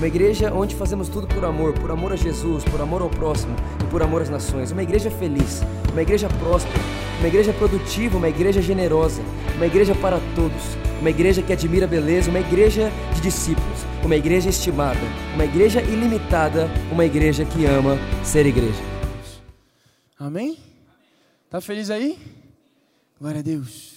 uma igreja onde fazemos tudo por amor, por amor a Jesus, por amor ao próximo e por amor às nações. Uma igreja feliz, uma igreja próspera, uma igreja produtiva, uma igreja generosa, uma igreja para todos, uma igreja que admira a beleza, uma igreja de discípulos, uma igreja estimada, uma igreja ilimitada, uma igreja que ama ser igreja. Amém? Tá feliz aí? Glória a Deus.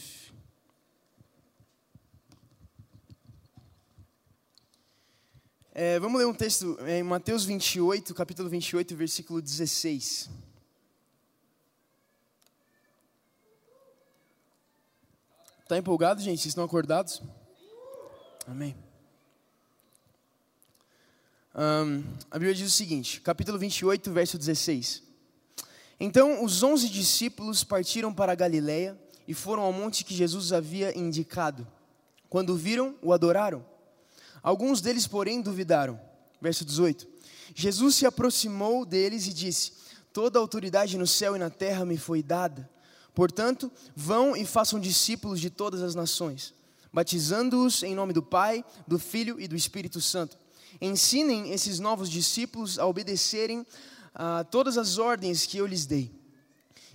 É, vamos ler um texto em Mateus 28, capítulo 28, versículo 16. Está empolgado, gente? Vocês estão acordados? Amém. Um, a Bíblia diz o seguinte, capítulo 28, verso 16. Então os onze discípulos partiram para a Galiléia e foram ao monte que Jesus havia indicado. Quando viram, o adoraram. Alguns deles, porém, duvidaram. Verso 18. Jesus se aproximou deles e disse: Toda autoridade no céu e na terra me foi dada. Portanto, vão e façam discípulos de todas as nações, batizando-os em nome do Pai, do Filho e do Espírito Santo. Ensinem esses novos discípulos a obedecerem a todas as ordens que eu lhes dei.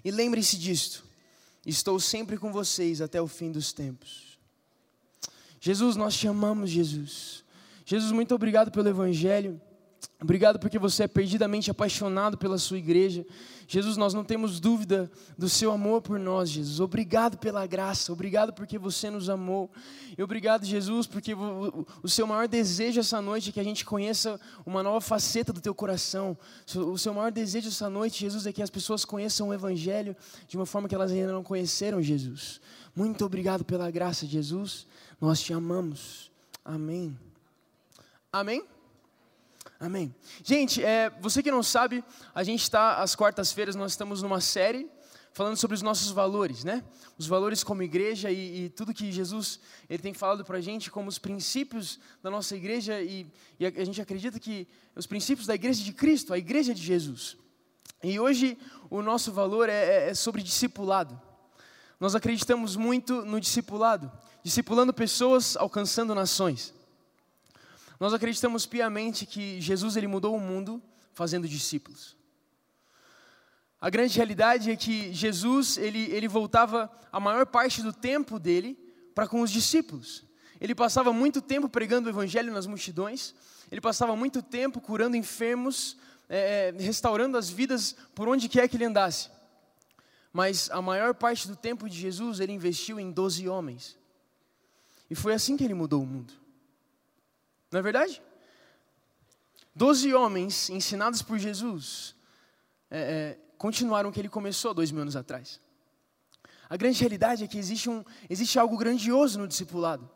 E lembrem-se disto: estou sempre com vocês até o fim dos tempos. Jesus, nós te amamos, Jesus. Jesus, muito obrigado pelo Evangelho. Obrigado porque você é perdidamente apaixonado pela sua igreja. Jesus, nós não temos dúvida do seu amor por nós, Jesus. Obrigado pela graça, obrigado porque você nos amou. E obrigado, Jesus, porque o seu maior desejo essa noite é que a gente conheça uma nova faceta do teu coração. O seu maior desejo essa noite, Jesus, é que as pessoas conheçam o Evangelho de uma forma que elas ainda não conheceram, Jesus. Muito obrigado pela graça, Jesus. Nós te amamos. Amém. Amém? Amém. Gente, é, você que não sabe, a gente está, às quartas-feiras, nós estamos numa série falando sobre os nossos valores, né? Os valores como igreja e, e tudo que Jesus ele tem falado para a gente como os princípios da nossa igreja e, e a, a gente acredita que os princípios da igreja de Cristo, a igreja de Jesus. E hoje o nosso valor é, é, é sobre discipulado. Nós acreditamos muito no discipulado discipulando pessoas, alcançando nações. Nós acreditamos piamente que Jesus ele mudou o mundo fazendo discípulos. A grande realidade é que Jesus ele, ele voltava a maior parte do tempo dele para com os discípulos. Ele passava muito tempo pregando o evangelho nas multidões. Ele passava muito tempo curando enfermos, é, é restaurando as vidas por onde quer que ele andasse. Mas a maior parte do tempo de Jesus ele investiu em doze homens. E foi assim que ele mudou o mundo. Não é verdade? Doze homens ensinados por Jesus é, é, continuaram o que ele começou dois mil anos atrás. A grande realidade é que existe, um, existe algo grandioso no discipulado.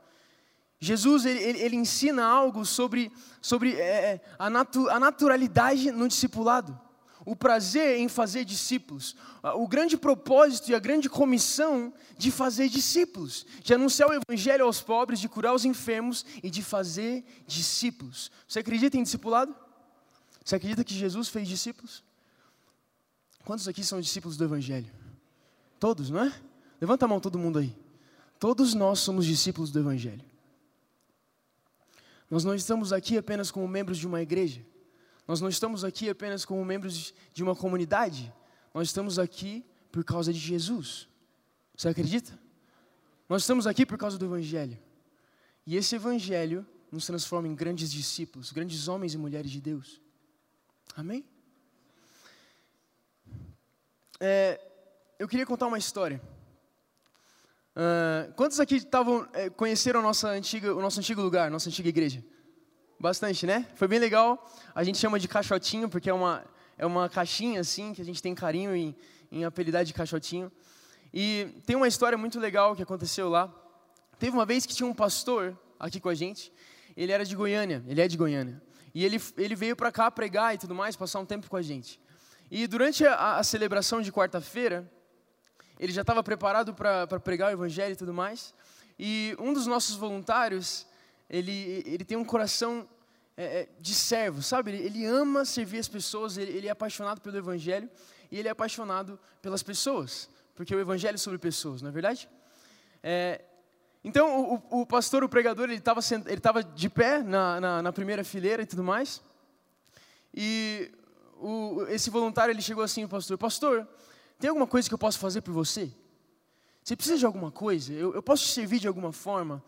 Jesus ele, ele, ele ensina algo sobre, sobre é, é a, natu, a naturalidade no discipulado o prazer em fazer discípulos, o grande propósito e a grande comissão de fazer discípulos, de anunciar o evangelho aos pobres, de curar os enfermos e de fazer discípulos. Você acredita em discipulado? Você acredita que Jesus fez discípulos? Quantos aqui são discípulos do evangelho? Todos, não é? Levanta a mão todo mundo aí. Todos nós somos discípulos do evangelho. Nós não estamos aqui apenas como membros de uma igreja. Nós não estamos aqui apenas como membros de uma comunidade, nós estamos aqui por causa de Jesus. Você acredita? Nós estamos aqui por causa do Evangelho. E esse Evangelho nos transforma em grandes discípulos, grandes homens e mulheres de Deus. Amém? É, eu queria contar uma história. Uh, quantos aqui estavam é, conheceram nossa antiga, o nosso antigo lugar, nossa antiga igreja? Bastante, né? Foi bem legal. A gente chama de caixotinho, porque é uma, é uma caixinha assim, que a gente tem carinho em, em apelidar de caixotinho. E tem uma história muito legal que aconteceu lá. Teve uma vez que tinha um pastor aqui com a gente. Ele era de Goiânia, ele é de Goiânia. E ele, ele veio para cá pregar e tudo mais, passar um tempo com a gente. E durante a, a celebração de quarta-feira, ele já estava preparado para pregar o evangelho e tudo mais. E um dos nossos voluntários, ele, ele tem um coração é, é de servo, sabe? Ele, ama servir as pessoas, ele, ele é apaixonado pelo evangelho e ele é apaixonado pelas pessoas, porque o evangelho é sobre pessoas, não é verdade? É, então, o, o, pastor, o pregador, ele estava ele de pé na, na, na, primeira fileira e tudo mais. E o, esse voluntário, ele chegou assim, o pastor, pastor, tem alguma coisa que eu posso fazer por você? Você precisa de alguma coisa? Eu, eu posso te servir de alguma forma?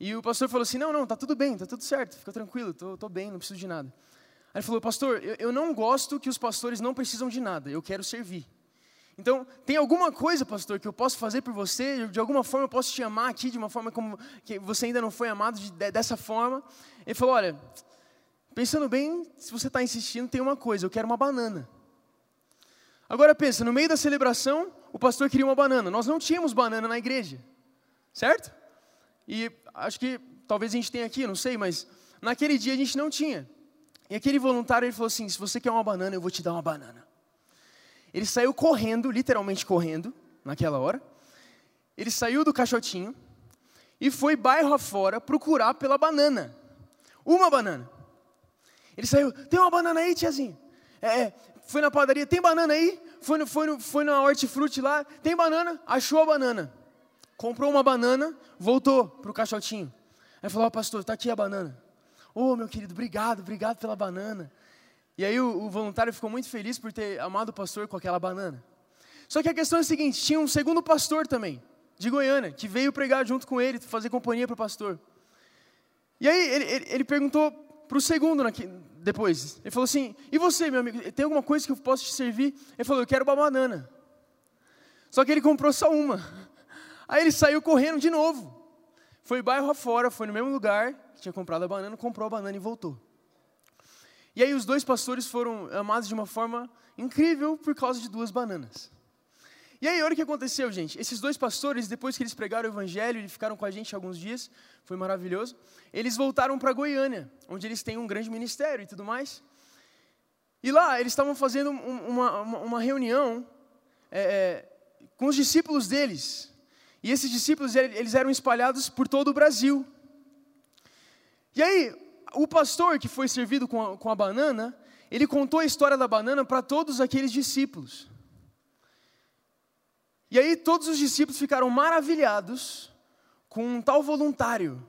E o pastor falou assim, não, não, tá tudo bem, tá tudo certo, fica tranquilo, tô, tô bem, não preciso de nada. Aí ele falou, pastor, eu, eu não gosto que os pastores não precisam de nada, eu quero servir. Então, tem alguma coisa, pastor, que eu posso fazer por você? De alguma forma eu posso te amar aqui, de uma forma como que você ainda não foi amado de, dessa forma? Ele falou: Olha, pensando bem, se você está insistindo, tem uma coisa, eu quero uma banana. Agora pensa, no meio da celebração, o pastor queria uma banana. Nós não tínhamos banana na igreja, certo? E acho que talvez a gente tenha aqui, não sei, mas naquele dia a gente não tinha. E aquele voluntário ele falou assim: se você quer uma banana, eu vou te dar uma banana. Ele saiu correndo, literalmente correndo, naquela hora. Ele saiu do caixotinho e foi bairro afora procurar pela banana. Uma banana. Ele saiu, tem uma banana aí, tiazinha? É, é foi na padaria, tem banana aí? Foi, no, foi, no, foi na hortifruti lá, tem banana? Achou a banana. Comprou uma banana, voltou para o caixotinho. Aí falou, oh, pastor, está aqui a banana. Ô, oh, meu querido, obrigado, obrigado pela banana. E aí o, o voluntário ficou muito feliz por ter amado o pastor com aquela banana. Só que a questão é a seguinte: tinha um segundo pastor também, de Goiânia, que veio pregar junto com ele, fazer companhia para o pastor. E aí ele, ele, ele perguntou para o segundo depois. Ele falou assim: E você, meu amigo, tem alguma coisa que eu possa te servir? Ele falou: Eu quero uma banana. Só que ele comprou só uma. Aí ele saiu correndo de novo. Foi bairro afora, foi no mesmo lugar, tinha comprado a banana, comprou a banana e voltou. E aí os dois pastores foram amados de uma forma incrível por causa de duas bananas. E aí, olha o que aconteceu, gente. Esses dois pastores, depois que eles pregaram o evangelho e ficaram com a gente alguns dias, foi maravilhoso. Eles voltaram para Goiânia, onde eles têm um grande ministério e tudo mais. E lá, eles estavam fazendo uma, uma, uma reunião é, é, com os discípulos deles. E esses discípulos, eles eram espalhados por todo o Brasil. E aí, o pastor que foi servido com a, com a banana, ele contou a história da banana para todos aqueles discípulos. E aí todos os discípulos ficaram maravilhados com um tal voluntário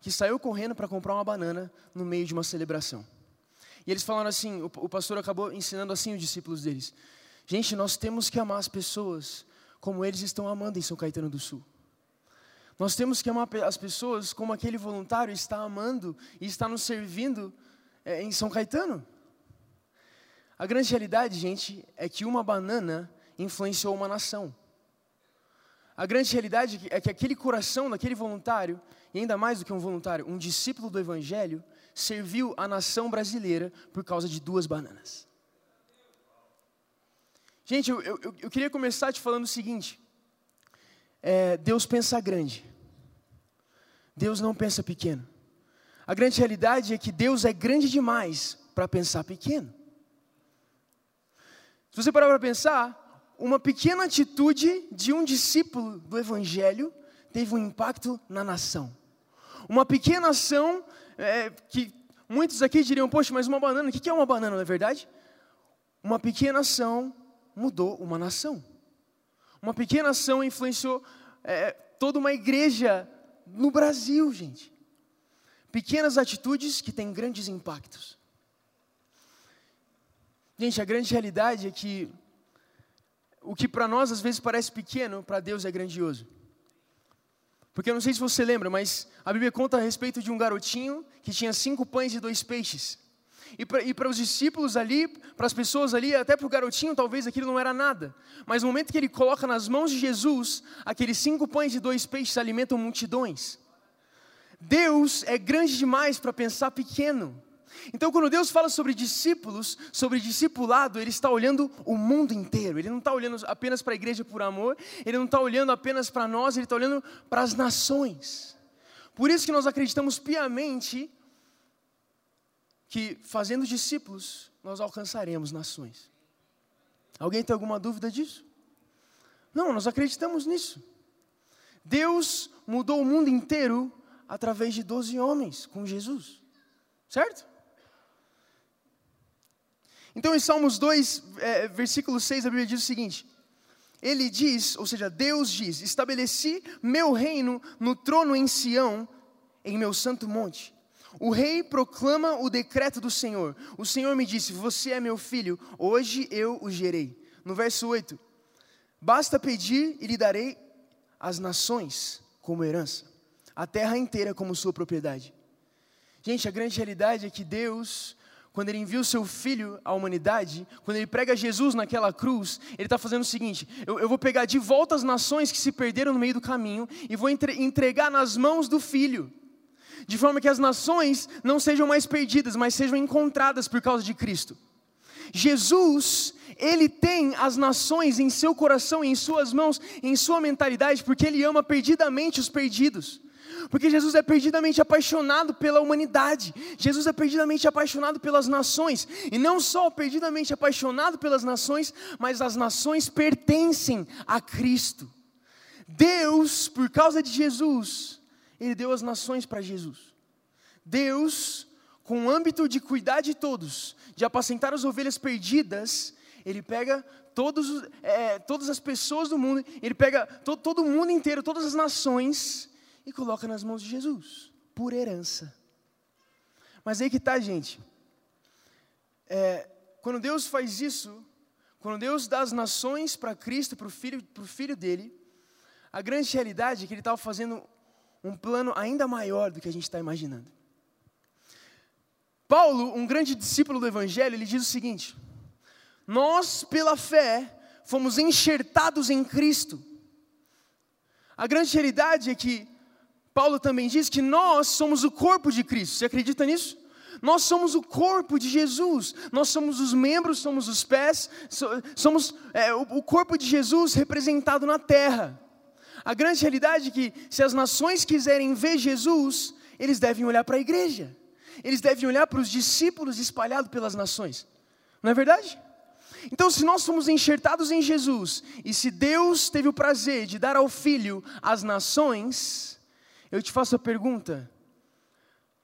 que saiu correndo para comprar uma banana no meio de uma celebração. E eles falaram assim, o, o pastor acabou ensinando assim os discípulos deles: Gente, nós temos que amar as pessoas como eles estão amando em São Caetano do Sul. Nós temos que amar as pessoas como aquele voluntário está amando e está nos servindo é, em São Caetano. A grande realidade, gente, é que uma banana influenciou uma nação. A grande realidade é que aquele coração daquele voluntário, e ainda mais do que um voluntário, um discípulo do Evangelho, serviu a nação brasileira por causa de duas bananas. Gente, eu, eu, eu queria começar te falando o seguinte: é, Deus pensa grande. Deus não pensa pequeno. A grande realidade é que Deus é grande demais para pensar pequeno. Se você parar para pensar, uma pequena atitude de um discípulo do Evangelho teve um impacto na nação. Uma pequena ação é, que muitos aqui diriam, poxa, mas uma banana, o que é uma banana, não é verdade? Uma pequena ação mudou uma nação. Uma pequena ação influenciou é, toda uma igreja no Brasil, gente. Pequenas atitudes que têm grandes impactos. Gente, a grande realidade é que o que para nós às vezes parece pequeno, para Deus é grandioso. Porque eu não sei se você lembra, mas a Bíblia conta a respeito de um garotinho que tinha cinco pães e dois peixes. E para os discípulos ali, para as pessoas ali, até para o garotinho, talvez aquilo não era nada. Mas no momento que ele coloca nas mãos de Jesus, aqueles cinco pães e dois peixes alimentam multidões. Deus é grande demais para pensar pequeno. Então, quando Deus fala sobre discípulos, sobre discipulado, Ele está olhando o mundo inteiro. Ele não está olhando apenas para a igreja por amor, Ele não está olhando apenas para nós, Ele está olhando para as nações. Por isso que nós acreditamos piamente que fazendo discípulos nós alcançaremos nações. Alguém tem alguma dúvida disso? Não, nós acreditamos nisso. Deus mudou o mundo inteiro através de 12 homens com Jesus. Certo? Então, em Salmos 2, é, versículo 6, a Bíblia diz o seguinte: Ele diz, ou seja, Deus diz: Estabeleci meu reino no trono em Sião, em meu santo monte. O rei proclama o decreto do Senhor. O Senhor me disse: Você é meu filho, hoje eu o gerei. No verso 8: Basta pedir e lhe darei as nações como herança, a terra inteira como sua propriedade. Gente, a grande realidade é que Deus, quando Ele envia o seu Filho à humanidade, quando Ele prega Jesus naquela cruz, Ele está fazendo o seguinte: eu, eu, vou pegar de volta as nações que se perderam no meio do caminho e vou entre, entregar nas mãos do Filho, de forma que as nações não sejam mais perdidas, mas sejam encontradas por causa de Cristo. Jesus, ele tem as nações em seu coração, em suas mãos, em sua mentalidade, porque ele ama perdidamente os perdidos. Porque Jesus é perdidamente apaixonado pela humanidade, Jesus é perdidamente apaixonado pelas nações, e não só perdidamente apaixonado pelas nações, mas as nações pertencem a Cristo. Deus, por causa de Jesus, Ele deu as nações para Jesus. Deus, com o âmbito de cuidar de todos, de apacentar as ovelhas perdidas, ele pega todos, é, todas as pessoas do mundo, ele pega to, todo o mundo inteiro, todas as nações, e coloca nas mãos de Jesus, por herança. Mas aí que está, gente. É, quando Deus faz isso, quando Deus dá as nações para Cristo, para o filho, filho dele, a grande realidade é que ele estava fazendo um plano ainda maior do que a gente está imaginando. Paulo, um grande discípulo do Evangelho, ele diz o seguinte: nós, pela fé, fomos enxertados em Cristo. A grande realidade é que Paulo também diz que nós somos o corpo de Cristo. Você acredita nisso? Nós somos o corpo de Jesus, nós somos os membros, somos os pés, somos é, o corpo de Jesus representado na terra. A grande realidade é que, se as nações quiserem ver Jesus, eles devem olhar para a igreja, eles devem olhar para os discípulos espalhados pelas nações, não é verdade? Então, se nós somos enxertados em Jesus, e se Deus teve o prazer de dar ao Filho as nações, eu te faço a pergunta: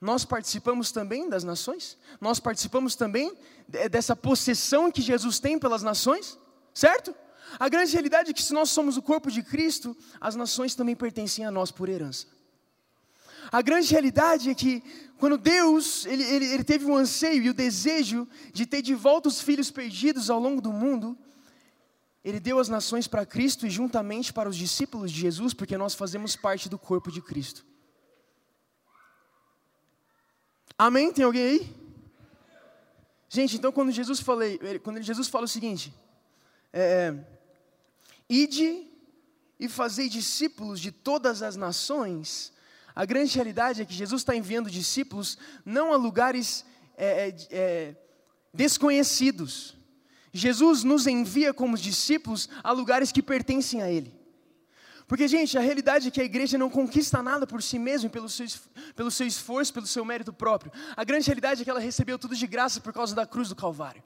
nós participamos também das nações? Nós participamos também dessa possessão que Jesus tem pelas nações? Certo? A grande realidade é que se nós somos o corpo de Cristo, as nações também pertencem a nós por herança. A grande realidade é que quando Deus ele, ele, ele teve o anseio e o desejo de ter de volta os filhos perdidos ao longo do mundo, ele deu as nações para Cristo e juntamente para os discípulos de Jesus, porque nós fazemos parte do corpo de Cristo. Amém? Tem alguém aí? Gente, então quando Jesus falei, quando Jesus fala o seguinte, é, ide e fazei discípulos de todas as nações, a grande realidade é que Jesus está enviando discípulos não a lugares é, é, é, desconhecidos. Jesus nos envia como discípulos a lugares que pertencem a Ele. Porque, gente, a realidade é que a igreja não conquista nada por si mesma, pelo seu, pelo seu esforço, pelo seu mérito próprio. A grande realidade é que ela recebeu tudo de graça por causa da cruz do Calvário.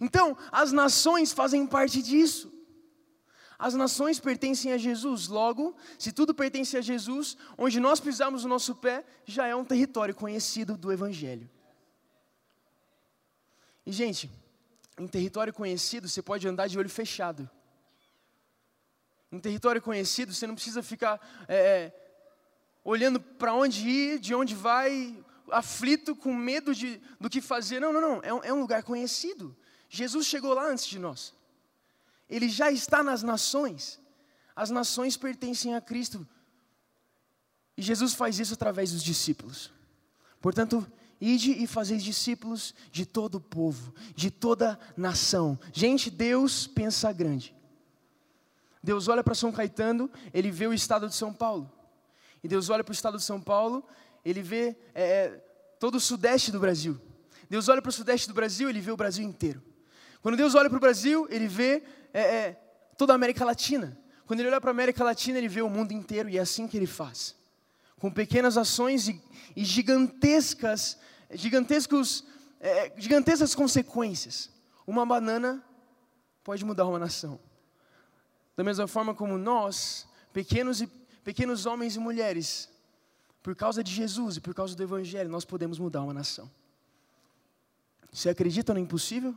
Então, as nações fazem parte disso. As nações pertencem a Jesus, logo, se tudo pertence a Jesus, onde nós pisamos o nosso pé, já é um território conhecido do Evangelho. E, gente, em território conhecido, você pode andar de olho fechado. Em território conhecido, você não precisa ficar é, é olhando para onde ir, de onde vai, aflito, com medo de, do que fazer. Não, não, não. É um, é um lugar conhecido. Jesus chegou lá antes de nós ele já está nas nações. As nações pertencem a Cristo. E Jesus faz isso através dos discípulos. Portanto, ide e fazeis discípulos de todo o povo, de toda nação. Gente, Deus pensa grande. Deus olha para São Caetano, ele vê o estado de São Paulo. E Deus olha para o estado de São Paulo, ele vê é, é todo o sudeste do Brasil. Deus olha para o sudeste do Brasil, ele vê o Brasil inteiro. Quando Deus olha para o Brasil, ele vê é, é, toda a América Latina. Quando ele olha para a América Latina, ele vê o mundo inteiro e é assim que ele faz. Com pequenas ações e, e gigantescas gigantescos, é, gigantescas consequências. Uma banana pode mudar uma nação. Da mesma forma como nós, pequenos, e, pequenos homens e mulheres, por causa de Jesus e por causa do Evangelho, nós podemos mudar uma nação. Você acredita no impossível?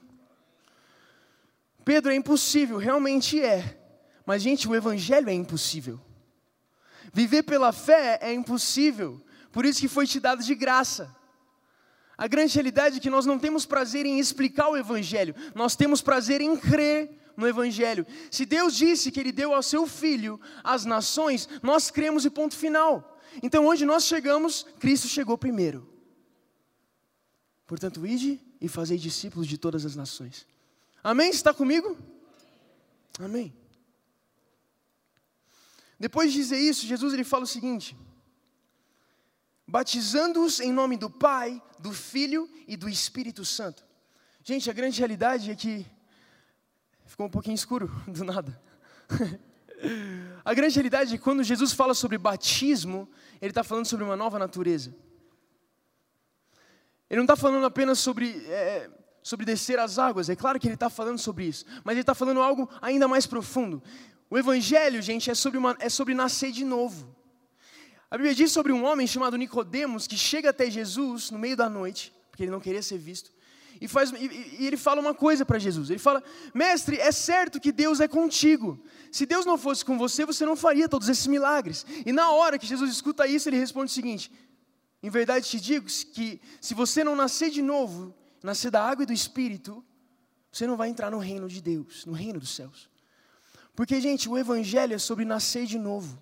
Pedro, é impossível, realmente é. Mas, gente, o Evangelho é impossível. Viver pela fé é impossível. Por isso que foi te dado de graça. A grande realidade é que nós não temos prazer em explicar o Evangelho, nós temos prazer em crer no Evangelho. Se Deus disse que Ele deu ao seu Filho as nações, nós cremos e ponto final. Então, onde nós chegamos, Cristo chegou primeiro. Portanto, ide e fazei discípulos de todas as nações. Amém? Está comigo? Amém. Depois de dizer isso, Jesus ele fala o seguinte: batizando-os em nome do Pai, do Filho e do Espírito Santo. Gente, a grande realidade é que ficou um pouquinho escuro do nada. a grande realidade é que quando Jesus fala sobre batismo, ele está falando sobre uma nova natureza. Ele não está falando apenas sobre, é, sobre descer as águas, é claro que ele está falando sobre isso, mas ele está falando algo ainda mais profundo. O Evangelho, gente, é sobre, uma, é sobre nascer de novo. A Bíblia diz sobre um homem chamado Nicodemos que chega até Jesus no meio da noite, porque ele não queria ser visto, e, faz, e, e ele fala uma coisa para Jesus. Ele fala: Mestre, é certo que Deus é contigo. Se Deus não fosse com você, você não faria todos esses milagres. E na hora que Jesus escuta isso, ele responde o seguinte: em verdade te digo que se você não nascer de novo, nascer da água e do Espírito, você não vai entrar no reino de Deus, no reino dos céus. Porque, gente, o Evangelho é sobre nascer de novo.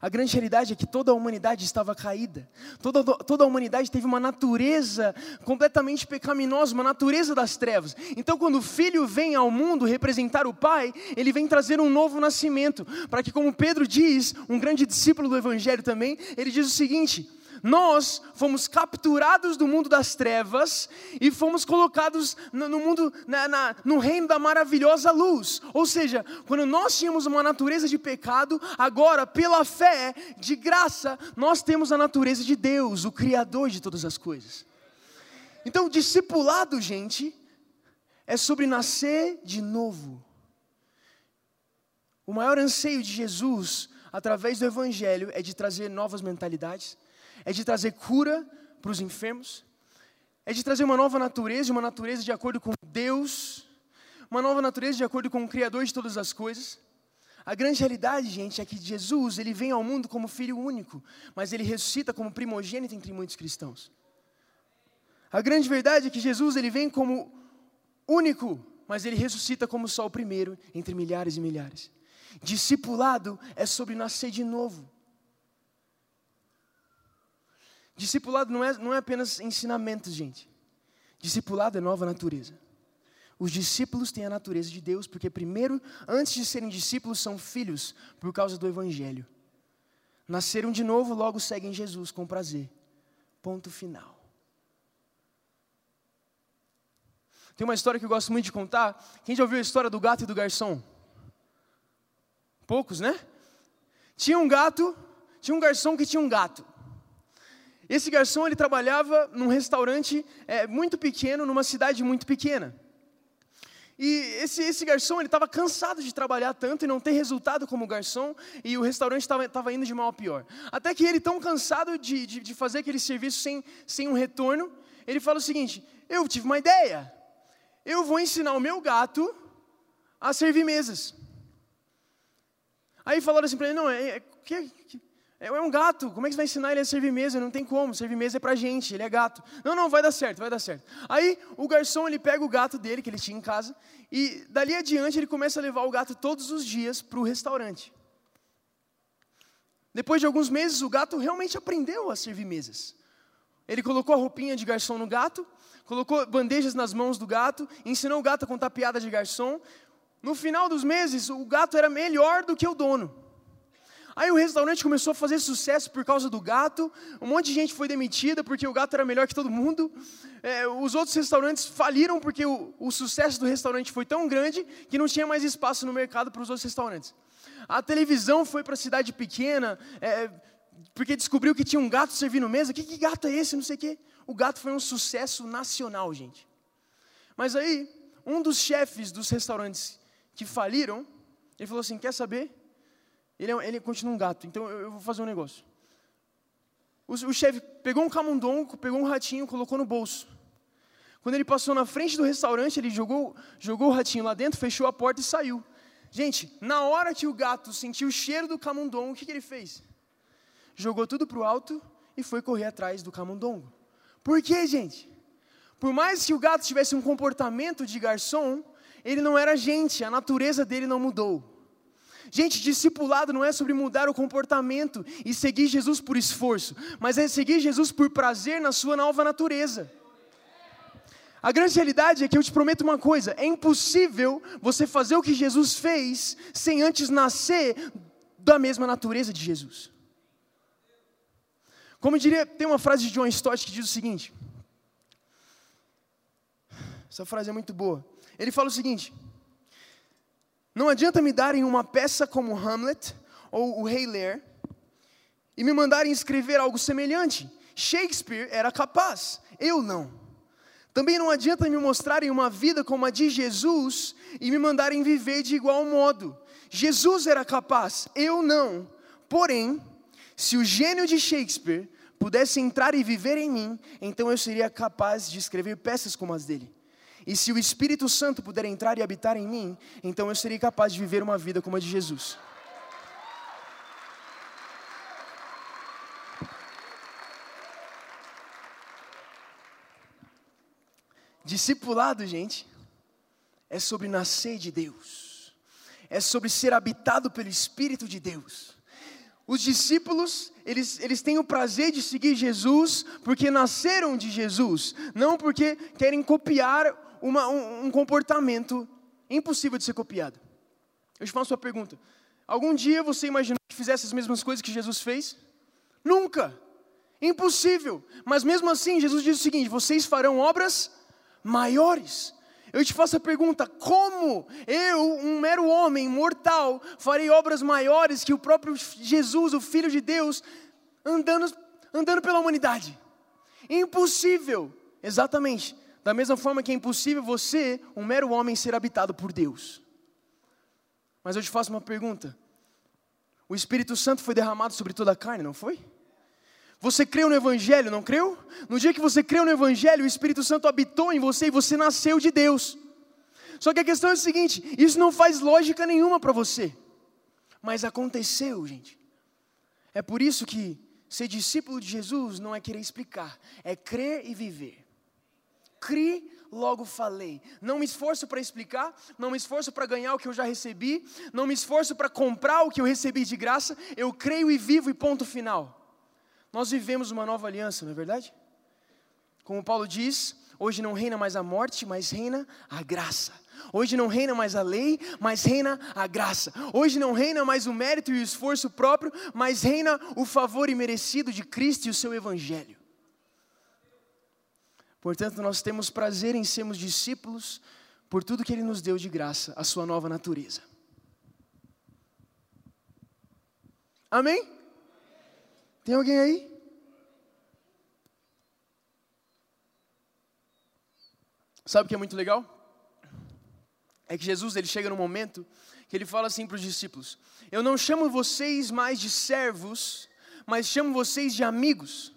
A grande realidade é que toda a humanidade estava caída, toda, toda a humanidade teve uma natureza completamente pecaminosa, uma natureza das trevas. Então, quando o filho vem ao mundo representar o pai, ele vem trazer um novo nascimento, para que, como Pedro diz, um grande discípulo do Evangelho também, ele diz o seguinte: nós fomos capturados do mundo das trevas e fomos colocados no, mundo, na, na, no reino da maravilhosa luz. Ou seja, quando nós tínhamos uma natureza de pecado, agora, pela fé, de graça, nós temos a natureza de Deus, o Criador de todas as coisas. Então, discipulado, gente, é sobre nascer de novo. O maior anseio de Jesus, através do Evangelho, é de trazer novas mentalidades, é de trazer cura para os enfermos, é de trazer uma nova natureza, uma natureza de acordo com Deus, uma nova natureza de acordo com o Criador de todas as coisas. A grande realidade, gente, é que Jesus, ele vem ao mundo como filho único, mas ele ressuscita como primogênito entre muitos cristãos. A grande verdade é que Jesus, ele vem como único, mas ele ressuscita como só o primeiro entre milhares e milhares. Discipulado é sobre nascer de novo. Discipulado não é, não é apenas ensinamentos, gente. Discipulado é nova natureza. Os discípulos têm a natureza de Deus, porque, primeiro, antes de serem discípulos, são filhos por causa do Evangelho. Nasceram de novo, logo seguem Jesus com prazer. Ponto final. Tem uma história que eu gosto muito de contar. Quem já ouviu a história do gato e do garçom? Poucos, né? Tinha um gato, tinha um garçom que tinha um gato. Esse garçom ele trabalhava num restaurante é, muito pequeno, numa cidade muito pequena. E esse, esse garçom ele estava cansado de trabalhar tanto e não ter resultado como garçom, e o restaurante estava indo de mal a pior. Até que ele, tão cansado de, de, de fazer aquele serviço sem, sem um retorno, ele fala o seguinte: Eu tive uma ideia, eu vou ensinar o meu gato a servir mesas. Aí falaram assim para ele: Não, é, é, que, que, é, é um gato, como é que você vai ensinar ele a servir mesa? Não tem como, servir mesa é pra gente, ele é gato. Não, não, vai dar certo, vai dar certo. Aí o garçom, ele pega o gato dele, que ele tinha em casa, e dali adiante ele começa a levar o gato todos os dias para o restaurante. Depois de alguns meses, o gato realmente aprendeu a servir mesas. Ele colocou a roupinha de garçom no gato, colocou bandejas nas mãos do gato, ensinou o gato a contar piada de garçom. No final dos meses, o gato era melhor do que o dono. Aí o restaurante começou a fazer sucesso por causa do gato, um monte de gente foi demitida porque o gato era melhor que todo mundo. É, os outros restaurantes faliram porque o, o sucesso do restaurante foi tão grande que não tinha mais espaço no mercado para os outros restaurantes. A televisão foi para a cidade pequena, é, porque descobriu que tinha um gato servindo mesa. Que, que gato é esse? Não sei o quê. O gato foi um sucesso nacional, gente. Mas aí, um dos chefes dos restaurantes que faliram, ele falou assim: Quer saber? Ele, é, ele continua um gato, então eu, eu vou fazer um negócio. O, o chefe pegou um camundongo, pegou um ratinho, colocou no bolso. Quando ele passou na frente do restaurante, ele jogou, jogou o ratinho lá dentro, fechou a porta e saiu. Gente, na hora que o gato sentiu o cheiro do camundongo, o que, que ele fez? Jogou tudo para o alto e foi correr atrás do camundongo. Por quê, gente? Por mais que o gato tivesse um comportamento de garçom, ele não era gente, a natureza dele não mudou. Gente, discipulado não é sobre mudar o comportamento e seguir Jesus por esforço, mas é seguir Jesus por prazer na sua nova natureza. A grande realidade é que eu te prometo uma coisa: é impossível você fazer o que Jesus fez sem antes nascer da mesma natureza de Jesus. Como diria, tem uma frase de John Stott que diz o seguinte: essa frase é muito boa. Ele fala o seguinte: Não adianta me darem uma peça como Hamlet ou o Rei Lear e me mandarem escrever algo semelhante. Shakespeare era capaz, eu não. Também não adianta me mostrarem uma vida como a de Jesus e me mandarem viver de igual modo. Jesus era capaz, eu não. Porém, se o gênio de Shakespeare pudesse entrar e viver em mim, então eu seria capaz de escrever peças como as dele. E se o Espírito Santo puder entrar e habitar em mim, então eu seria capaz de viver uma vida como a de Jesus. Discipulado, gente, é sobre nascer de Deus, é sobre ser habitado pelo Espírito de Deus. Os discípulos, eles, eles têm o prazer de seguir Jesus porque nasceram de Jesus, não porque querem copiar uma, um, um comportamento impossível de ser copiado. Eu te faço uma pergunta: algum dia você imaginou que fizesse as mesmas coisas que Jesus fez? Nunca! Impossível! Mas mesmo assim, Jesus diz o seguinte: vocês farão obras maiores. Eu te faço a pergunta: como eu, um mero homem mortal, farei obras maiores que o próprio Jesus, o Filho de Deus, andando, andando pela humanidade? Impossível, exatamente. Da mesma forma que é impossível você, um mero homem, ser habitado por Deus. Mas eu te faço uma pergunta: o Espírito Santo foi derramado sobre toda a carne, não foi? Você creu no Evangelho, não creu? No dia que você creu no Evangelho, o Espírito Santo habitou em você e você nasceu de Deus. Só que a questão é a seguinte: isso não faz lógica nenhuma para você. Mas aconteceu, gente. É por isso que ser discípulo de Jesus não é querer explicar, é crer e viver. Crie, logo falei. Não me esforço para explicar, não me esforço para ganhar o que eu já recebi, não me esforço para comprar o que eu recebi de graça, eu creio e vivo e ponto final. Nós vivemos uma nova aliança, não é verdade? Como Paulo diz, hoje não reina mais a morte, mas reina a graça. Hoje não reina mais a lei, mas reina a graça. Hoje não reina mais o mérito e o esforço próprio, mas reina o favor imerecido de Cristo e o seu Evangelho. Portanto, nós temos prazer em sermos discípulos por tudo que Ele nos deu de graça, a Sua nova natureza. Amém? Tem alguém aí? Sabe o que é muito legal? É que Jesus ele chega no momento que ele fala assim para os discípulos: Eu não chamo vocês mais de servos, mas chamo vocês de amigos,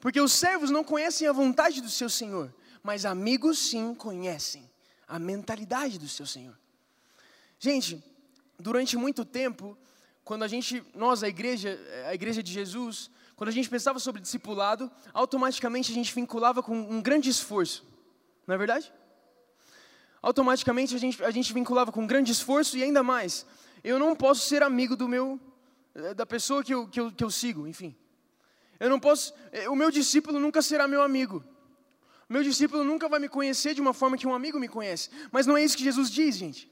porque os servos não conhecem a vontade do seu Senhor, mas amigos sim conhecem a mentalidade do seu Senhor. Gente, durante muito tempo quando a gente, nós, a igreja, a igreja de Jesus, quando a gente pensava sobre discipulado, automaticamente a gente vinculava com um grande esforço, não é verdade? Automaticamente a gente, a gente vinculava com um grande esforço e ainda mais, eu não posso ser amigo do meu, eh, da pessoa que eu, que eu, que eu sigo, enfim. Eu não posso, eh, o meu discípulo nunca será meu amigo. O meu discípulo nunca vai me conhecer de uma forma que um amigo me conhece. Mas não é isso que Jesus diz, gente.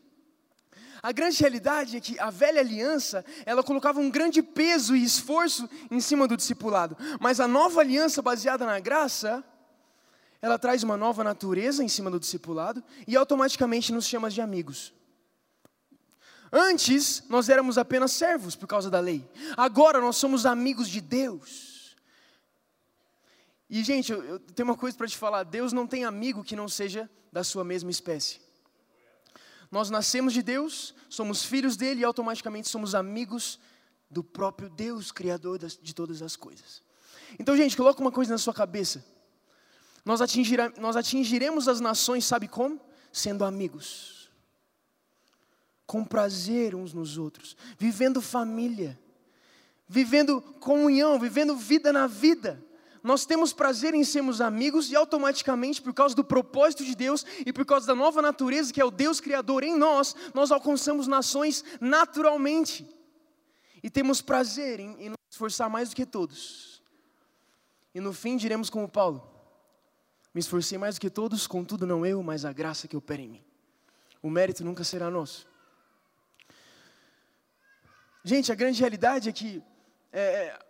A grande realidade é que a velha aliança, ela colocava um grande peso e esforço em cima do discipulado, mas a nova aliança baseada na graça, ela traz uma nova natureza em cima do discipulado e automaticamente nos chama de amigos. Antes, nós éramos apenas servos por causa da lei. Agora nós somos amigos de Deus. E, gente, eu, tenho uma coisa para te falar: Deus não tem amigo que não seja da sua mesma espécie. Nós nascemos de Deus, somos filhos dele e automaticamente somos amigos do próprio Deus, Criador de todas as coisas. Então, gente, coloca uma coisa na sua cabeça. Nós, nós atingiremos as nações, sabe como? Sendo amigos, com prazer uns nos outros, vivendo família, vivendo comunhão, vivendo vida na vida nós temos prazer em sermos amigos e automaticamente, por causa do propósito de Deus e por causa da nova natureza que é o Deus Criador em nós, nós alcançamos nações naturalmente. E temos prazer em, em nos esforçar mais do que todos. E no fim diremos como Paulo: Me esforcei mais do que todos, contudo não eu, mas a graça que opera em mim. O mérito nunca será nosso. Gente, a grande realidade é que é,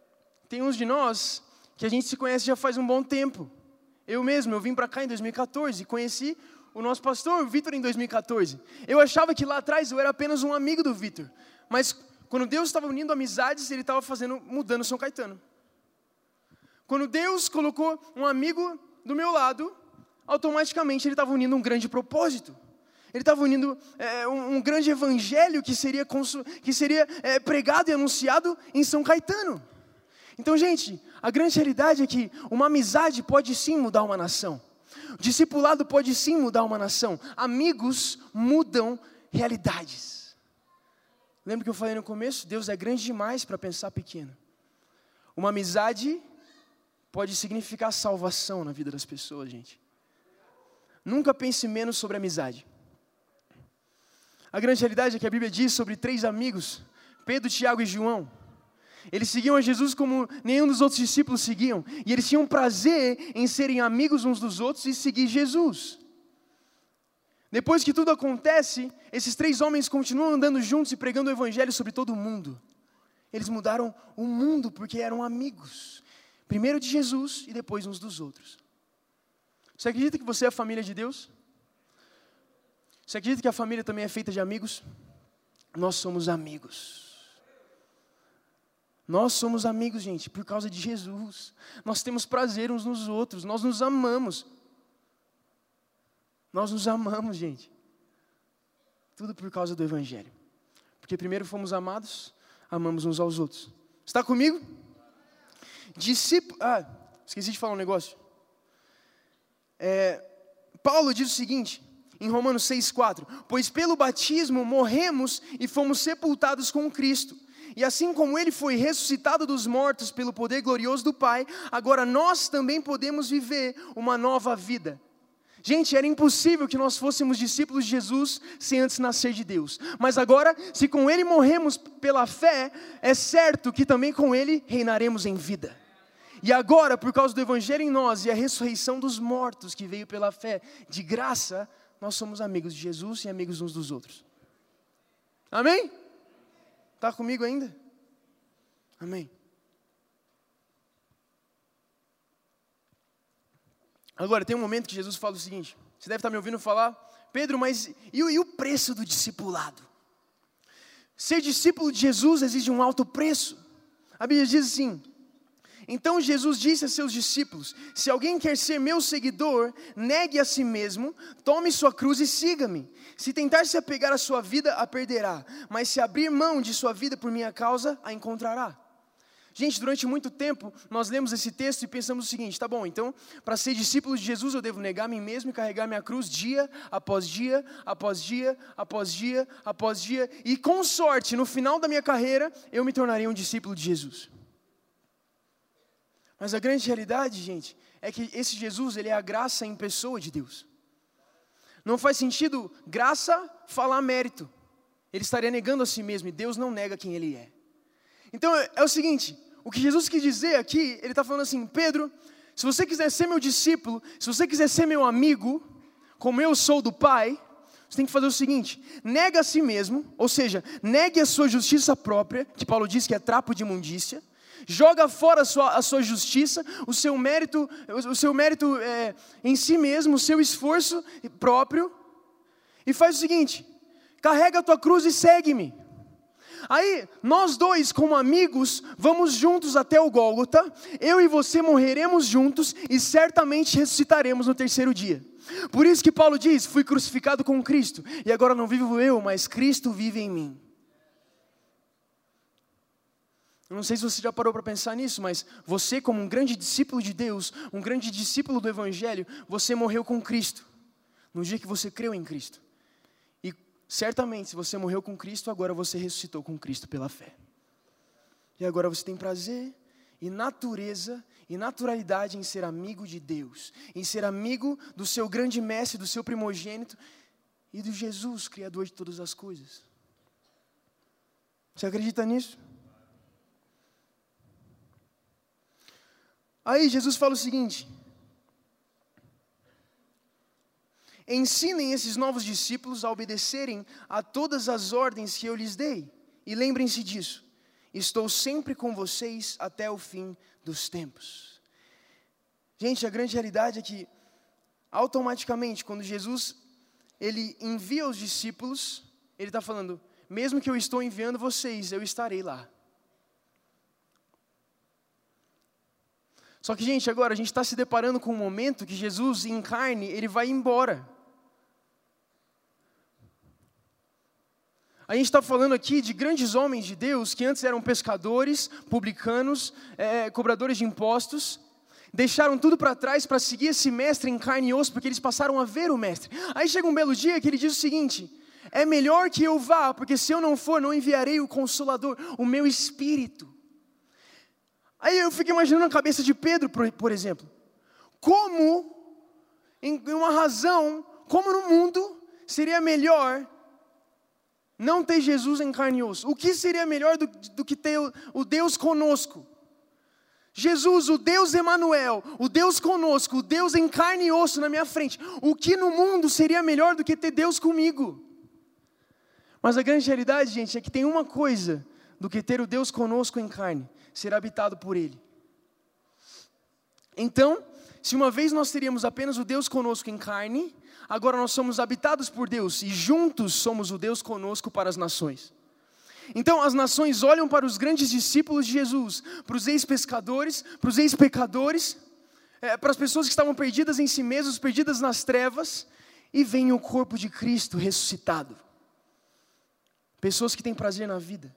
tem uns de nós que a gente se conhece já faz um bom tempo. Eu mesmo, eu vim para cá em 2014 e conheci o nosso pastor, o Vitor, em 2014. Eu achava que lá atrás eu era apenas um amigo do Vitor, mas quando Deus estava unindo amizades, Ele estava fazendo, mudando São Caetano. Quando Deus colocou um amigo do meu lado, automaticamente Ele estava unindo um grande propósito. Ele estava unindo é, um, um, grande evangelho que seria, que seria é, pregado e anunciado em São Caetano. Então, gente, a grande realidade é que uma amizade pode sim mudar uma nação. O discipulado pode sim mudar uma nação. Amigos mudam realidades. Lembra que eu falei no começo? Deus é grande demais para pensar pequeno. Uma amizade pode significar salvação na vida das pessoas, gente. Nunca pense menos sobre amizade. A grande realidade é que a Bíblia diz sobre três amigos: Pedro, Tiago e João. Eles seguiam a Jesus como nenhum dos outros discípulos seguiam. E eles tinham prazer em serem amigos uns dos outros e seguir Jesus. Depois que tudo acontece, esses três homens continuam andando juntos e pregando o Evangelho sobre todo o mundo. Eles mudaram o mundo porque eram amigos. Primeiro de Jesus e depois uns dos outros. Você acredita que você é a família de Deus? Você acredita que a família também é feita de amigos? Nós somos amigos. Nós somos amigos, gente, por causa de Jesus. Nós temos prazer uns nos outros, nós nos amamos. Nós nos amamos, gente. Tudo por causa do Evangelho. Porque primeiro fomos amados, amamos uns aos outros. Está comigo? Discípulo. Ah, esqueci de falar um negócio. É, Paulo diz o seguinte, em Romanos 6,4: Pois pelo batismo morremos e fomos sepultados com Cristo e assim como ele foi ressuscitado dos mortos pelo poder glorioso do Pai, agora nós também podemos viver uma nova vida. Gente, era impossível que nós fôssemos discípulos de Jesus sem antes nascer de Deus. Mas agora, se com Ele morremos pela fé, é certo que também com Ele reinaremos em vida. E agora, por causa do Evangelho em nós e a ressurreição dos mortos que veio pela fé, de graça, nós somos amigos de Jesus e amigos uns dos outros. Amém? Está comigo ainda? Amém. Agora, tem um momento que Jesus fala o seguinte: você deve estar me ouvindo falar, Pedro, mas e, e o preço do discipulado? Ser discípulo de Jesus exige um alto preço. A Bíblia diz assim: então Jesus disse a seus discípulos: Se alguém quer ser meu seguidor, negue a si mesmo, tome sua cruz e siga-me. Se tentar se apegar à sua vida, a perderá, mas se abrir mão de sua vida por minha causa, a encontrará. Gente, durante muito tempo nós lemos esse texto e pensamos o seguinte: tá bom, então, para ser discípulo de Jesus eu devo negar a mim mesmo e carregar minha cruz dia após dia, após dia, após dia, após dia, e com sorte, no final da minha carreira, eu me tornarei um discípulo de Jesus. Mas a grande realidade, gente, é que esse Jesus, ele é a graça em pessoa de Deus. Não faz sentido graça falar mérito. Ele estaria negando a si mesmo e Deus não nega quem ele é. Então é o seguinte: o que Jesus quis dizer aqui, ele está falando assim, Pedro, se você quiser ser meu discípulo, se você quiser ser meu amigo, como eu sou do Pai, você tem que fazer o seguinte: nega a si mesmo, ou seja, negue a sua justiça própria, que Paulo diz que é trapo de imundícia, joga fora a sua, a sua justiça, o seu mérito, o seu mérito é, em si mesmo, o seu esforço próprio, e faz o seguinte: carrega a tua cruz e segue-me. Aí, nós dois, como amigos, vamos juntos até o Gólgota, eu e você morreremos juntos e certamente ressuscitaremos no terceiro dia. Por isso que Paulo diz: Fui crucificado com Cristo, e agora não vivo eu, mas Cristo vive em mim. Eu não sei se você já parou para pensar nisso, mas você, como um grande discípulo de Deus, um grande discípulo do Evangelho, você morreu com Cristo, no dia que você creu em Cristo. E certamente, se você morreu com Cristo, agora você ressuscitou com Cristo pela fé. E agora você tem prazer e natureza e naturalidade em ser amigo de Deus, em ser amigo do seu grande mestre, do seu primogênito e do Jesus, Criador de todas as coisas. Você acredita nisso? Aí Jesus fala o seguinte: Ensinem esses novos discípulos a obedecerem a todas as ordens que eu lhes dei, e lembrem-se disso Estou sempre com vocês até o fim dos tempos. Gente, a grande realidade é que automaticamente quando Jesus ele envia os discípulos, ele está falando: mesmo que eu estou enviando vocês, eu estarei lá. Só que, gente, agora a gente está se deparando com um momento que Jesus, em carne, ele vai embora. A gente está falando aqui de grandes homens de Deus que antes eram pescadores, publicanos, é, cobradores de impostos, deixaram tudo para trás para seguir esse mestre em carne e osso, porque eles passaram a ver o mestre. Aí chega um belo dia que ele diz o seguinte: é melhor que eu vá, porque se eu não for, não enviarei o consolador, o meu espírito. Aí eu fico imaginando a cabeça de Pedro, por, exemplo. Como, em uma razão, como no mundo seria melhor não ter Jesus em carne e osso. O que seria melhor do, do que ter o, o Deus conosco? Jesus, o Deus Emanuel, o Deus conosco, o Deus em carne e osso na minha frente. O que no mundo seria melhor do que ter Deus comigo? Mas a grande realidade, gente, é que tem uma coisa do que ter o Deus conosco em carne, ser habitado por Ele. Então, se uma vez nós teríamos apenas o Deus conosco em carne, agora nós somos habitados por Deus e juntos somos o Deus conosco para as nações. Então as nações olham para os grandes discípulos de Jesus, para os ex-pescadores, para os ex-pecadores, é, para as pessoas que estavam perdidas em si mesmos, perdidas nas trevas, e veem o corpo de Cristo ressuscitado. Pessoas que têm prazer na vida,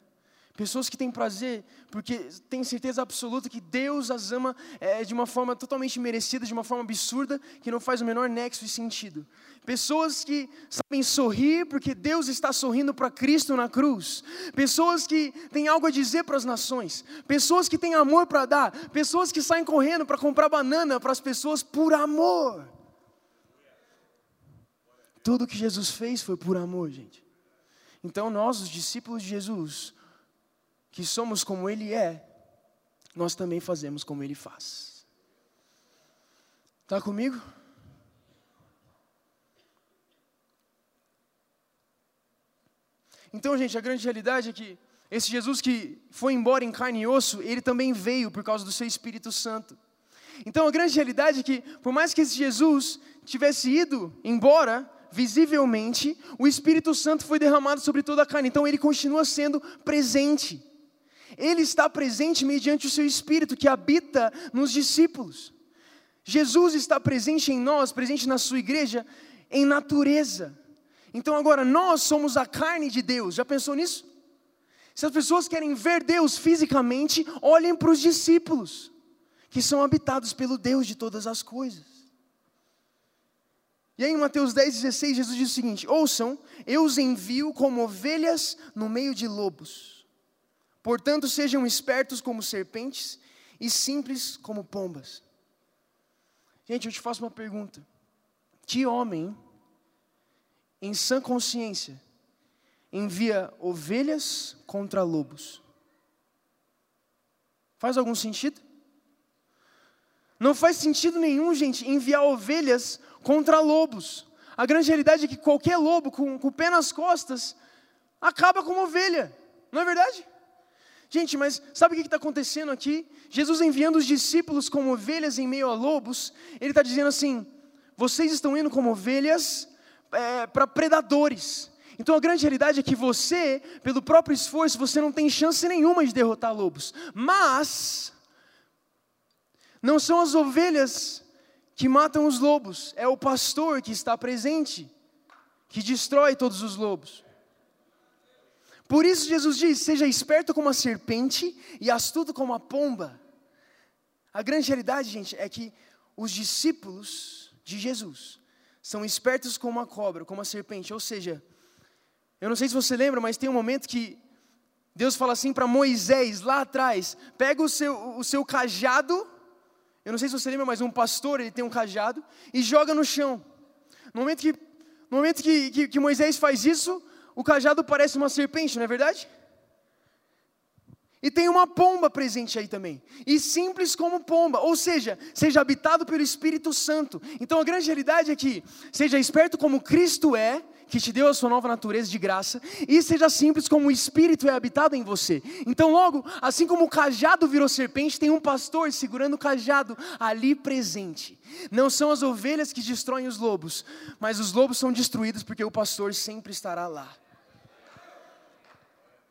Pessoas que têm prazer porque têm certeza absoluta que Deus as ama é, de uma forma totalmente merecida, de uma forma absurda, que não faz o menor nexo e sentido. Pessoas que sabem sorrir porque Deus está sorrindo para Cristo na cruz. Pessoas que têm algo a dizer para as nações. Pessoas que têm amor para dar. Pessoas que saem correndo para comprar banana para as pessoas por amor. Tudo que Jesus fez foi por amor, gente. Então nós, os discípulos de Jesus, que somos como Ele é, nós também fazemos como Ele faz. Está comigo? Então, gente, a grande realidade é que esse Jesus que foi embora em carne e osso, ele também veio por causa do seu Espírito Santo. Então, a grande realidade é que, por mais que esse Jesus tivesse ido embora, visivelmente, o Espírito Santo foi derramado sobre toda a carne. Então, ele continua sendo presente. Ele está presente mediante o seu Espírito que habita nos discípulos. Jesus está presente em nós, presente na sua igreja, em natureza. Então agora nós somos a carne de Deus. Já pensou nisso? Se as pessoas querem ver Deus fisicamente, olhem para os discípulos, que são habitados pelo Deus de todas as coisas. E aí em Mateus 10, 16, Jesus diz o seguinte: Ouçam, eu os envio como ovelhas no meio de lobos. Portanto, sejam espertos como serpentes e simples como pombas. Gente, eu te faço uma pergunta. Que homem, em sã consciência, envia ovelhas contra lobos? Faz algum sentido? Não faz sentido nenhum, gente, enviar ovelhas contra lobos. A grande realidade é que qualquer lobo com, com o pé nas costas acaba com uma ovelha, não é verdade? Gente, mas sabe o que está acontecendo aqui? Jesus enviando os discípulos como ovelhas em meio a lobos, ele está dizendo assim: vocês estão indo como ovelhas é, para predadores. Então a grande realidade é que você, pelo próprio esforço, você não tem chance nenhuma de derrotar lobos. Mas não são as ovelhas que matam os lobos, é o pastor que está presente, que destrói todos os lobos. Por isso Jesus diz: seja esperto como a serpente e astuto como a pomba. A grande realidade, gente, é que os discípulos de Jesus são espertos como a cobra, como a serpente. Ou seja, eu não sei se você lembra, mas tem um momento que Deus fala assim para Moisés, lá atrás: pega o seu, o seu cajado. Eu não sei se você lembra, mas um pastor ele tem um cajado e joga no chão. No momento que, no momento que, que, que Moisés faz isso, o cajado parece uma serpente, não é verdade? E tem uma pomba presente aí também. E simples como pomba, ou seja, seja habitado pelo Espírito Santo. Então a grande realidade é que seja esperto como Cristo é, que te deu a sua nova natureza de graça, e seja simples como o Espírito é habitado em você. Então, logo, assim como o cajado virou serpente, tem um pastor segurando o cajado ali presente. Não são as ovelhas que destroem os lobos, mas os lobos são destruídos porque o pastor sempre estará lá.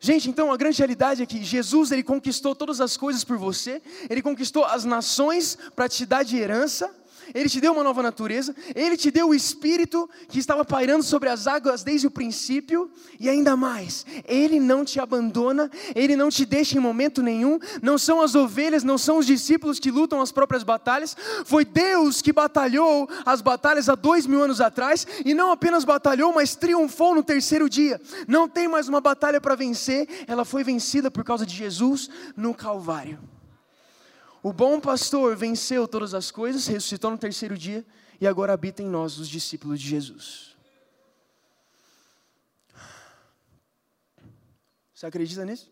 Gente, então a grande realidade é que Jesus ele conquistou todas as coisas por você, ele conquistou as nações para te dar de herança, ele te deu uma nova natureza, Ele te deu o Espírito que estava pairando sobre as águas desde o princípio, e ainda mais, Ele não te abandona, Ele não te deixa em momento nenhum, não são as ovelhas, não são os discípulos que lutam as próprias batalhas, foi Deus que batalhou as batalhas há dois mil anos atrás, e não apenas batalhou, mas triunfou no terceiro dia. Não tem mais uma batalha para vencer, ela foi vencida por causa de Jesus no Calvário. O bom pastor venceu todas as coisas, ressuscitou no terceiro dia e agora habita em nós, os discípulos de Jesus. Você acredita nisso?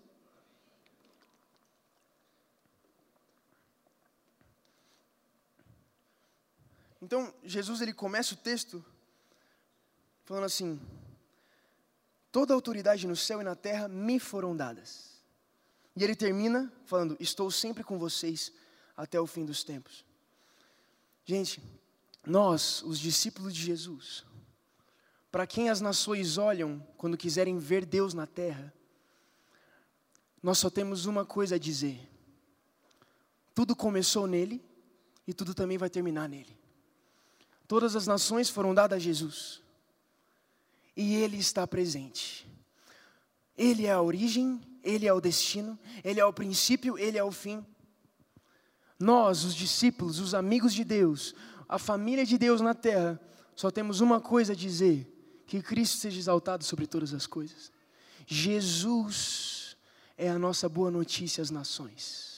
Então, Jesus ele começa o texto falando assim: Toda autoridade no céu e na terra me foram dadas. E ele termina falando: Estou sempre com vocês até o fim dos tempos. Gente, nós, os discípulos de Jesus, para quem as nações olham quando quiserem ver Deus na terra, nós só temos uma coisa a dizer: tudo começou nele e tudo também vai terminar nele. Todas as nações foram dadas a Jesus e ele está presente. Ele é a origem ele é o destino, Ele é o princípio, Ele é o fim. Nós, os discípulos, os amigos de Deus, a família de Deus na terra, só temos uma coisa a dizer: que Cristo seja exaltado sobre todas as coisas. Jesus é a nossa boa notícia às nações.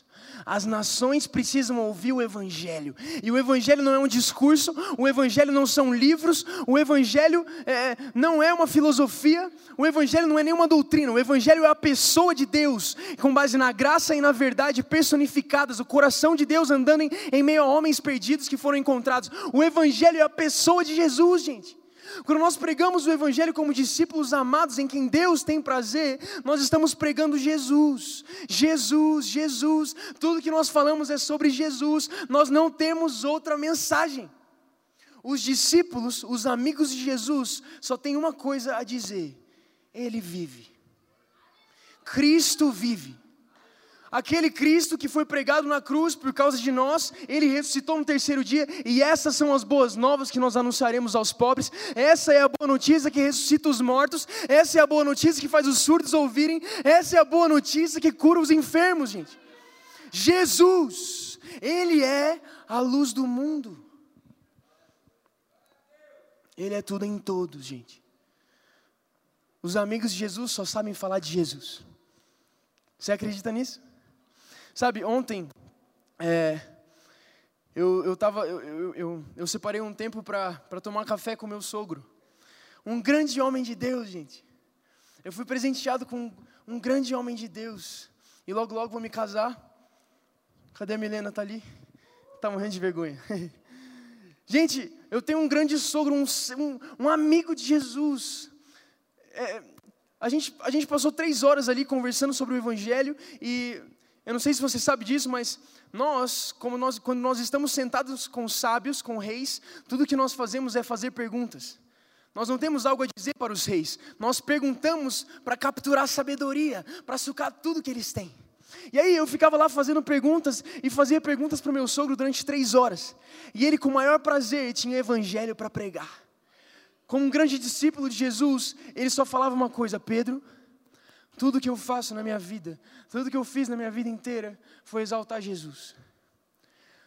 As nações precisam ouvir o Evangelho. E o Evangelho não é um discurso, o Evangelho não são livros, o Evangelho é, não é uma filosofia, o Evangelho não é nenhuma doutrina, o Evangelho é a pessoa de Deus, com base na graça e na verdade personificadas, o coração de Deus andando em, em meio a homens perdidos que foram encontrados. O Evangelho é a pessoa de Jesus, gente. Quando nós pregamos o Evangelho como discípulos amados em quem Deus tem prazer, nós estamos pregando Jesus, Jesus, Jesus. Tudo que nós falamos é sobre Jesus, nós não temos outra mensagem. Os discípulos, os amigos de Jesus, só têm uma coisa a dizer: Ele vive. Cristo vive aquele Cristo que foi pregado na cruz por causa de nós, ele ressuscitou no terceiro dia, e essas são as boas novas que nós anunciaremos aos pobres. Essa é a boa notícia que ressuscita os mortos, essa é a boa notícia que faz os surdos ouvirem, essa é a boa notícia que cura os enfermos, gente. Jesus, ele é a luz do mundo. Ele é tudo em todos, gente. Os amigos de Jesus só sabem falar de Jesus. Você acredita nisso? Sabe, ontem é, eu, eu, tava, eu, eu, eu, eu separei um tempo para tomar café com meu sogro. Um grande homem de Deus, gente. Eu fui presenteado com um grande homem de Deus. E logo, logo vou me casar. Cadê a Milena? Tá ali? Tá morrendo de vergonha. gente, eu tenho um grande sogro, um, um, um amigo de Jesus. É, a, gente, a gente passou três horas ali conversando sobre o Evangelho e eu não sei se você sabe disso, mas nós, como nós, quando nós estamos sentados com sábios, com reis, tudo que nós fazemos é fazer perguntas. Nós não temos algo a dizer para os reis. Nós perguntamos para capturar sabedoria, para sucar tudo que eles têm. E aí eu ficava lá fazendo perguntas e fazia perguntas para o meu sogro durante três horas. E ele, com o maior prazer, tinha evangelho para pregar. Como um grande discípulo de Jesus, ele só falava uma coisa: Pedro, tudo que eu faço na minha vida, tudo que eu fiz na minha vida inteira, foi exaltar Jesus.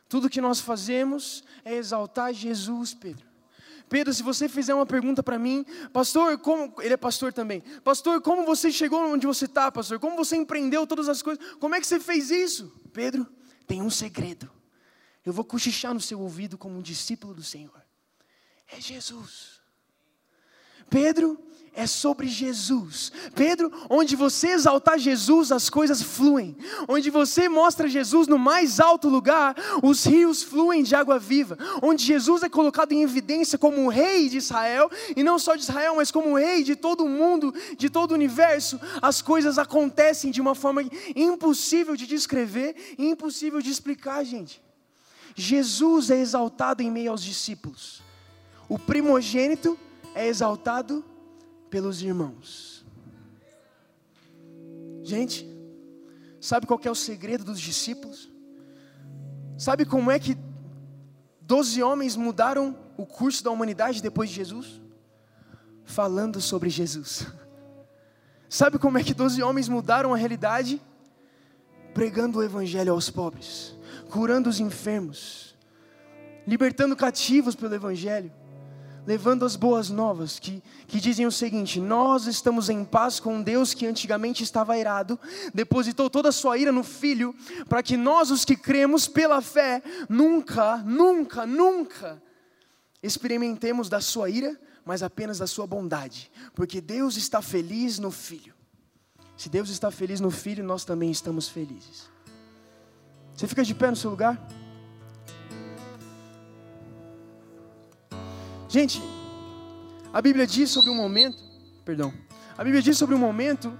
Tudo que nós fazemos é exaltar Jesus, Pedro. Pedro, se você fizer uma pergunta para mim, pastor, como. Ele é pastor também. Pastor, como você chegou onde você está, pastor? Como você empreendeu todas as coisas? Como é que você fez isso? Pedro, tem um segredo. Eu vou cochichar no seu ouvido como um discípulo do Senhor. É Jesus. Pedro, é sobre Jesus. Pedro, onde você exaltar Jesus, as coisas fluem. Onde você mostra Jesus no mais alto lugar, os rios fluem de água viva. Onde Jesus é colocado em evidência como o rei de Israel, e não só de Israel, mas como o rei de todo o mundo, de todo o universo, as coisas acontecem de uma forma impossível de descrever impossível de explicar, gente. Jesus é exaltado em meio aos discípulos. O primogênito é exaltado pelos irmãos. Gente, sabe qual é o segredo dos discípulos? Sabe como é que doze homens mudaram o curso da humanidade depois de Jesus? Falando sobre Jesus. Sabe como é que doze homens mudaram a realidade? Pregando o evangelho aos pobres, curando os enfermos, libertando cativos pelo evangelho levando as boas novas, que, que dizem o seguinte: Nós estamos em paz com Deus que antigamente estava irado, depositou toda a sua ira no Filho, para que nós, os que cremos pela fé, nunca, nunca, nunca experimentemos da sua ira, mas apenas da sua bondade, porque Deus está feliz no Filho. Se Deus está feliz no Filho, nós também estamos felizes. Você fica de pé no seu lugar? Gente, a Bíblia diz sobre um momento, perdão, a Bíblia diz sobre um momento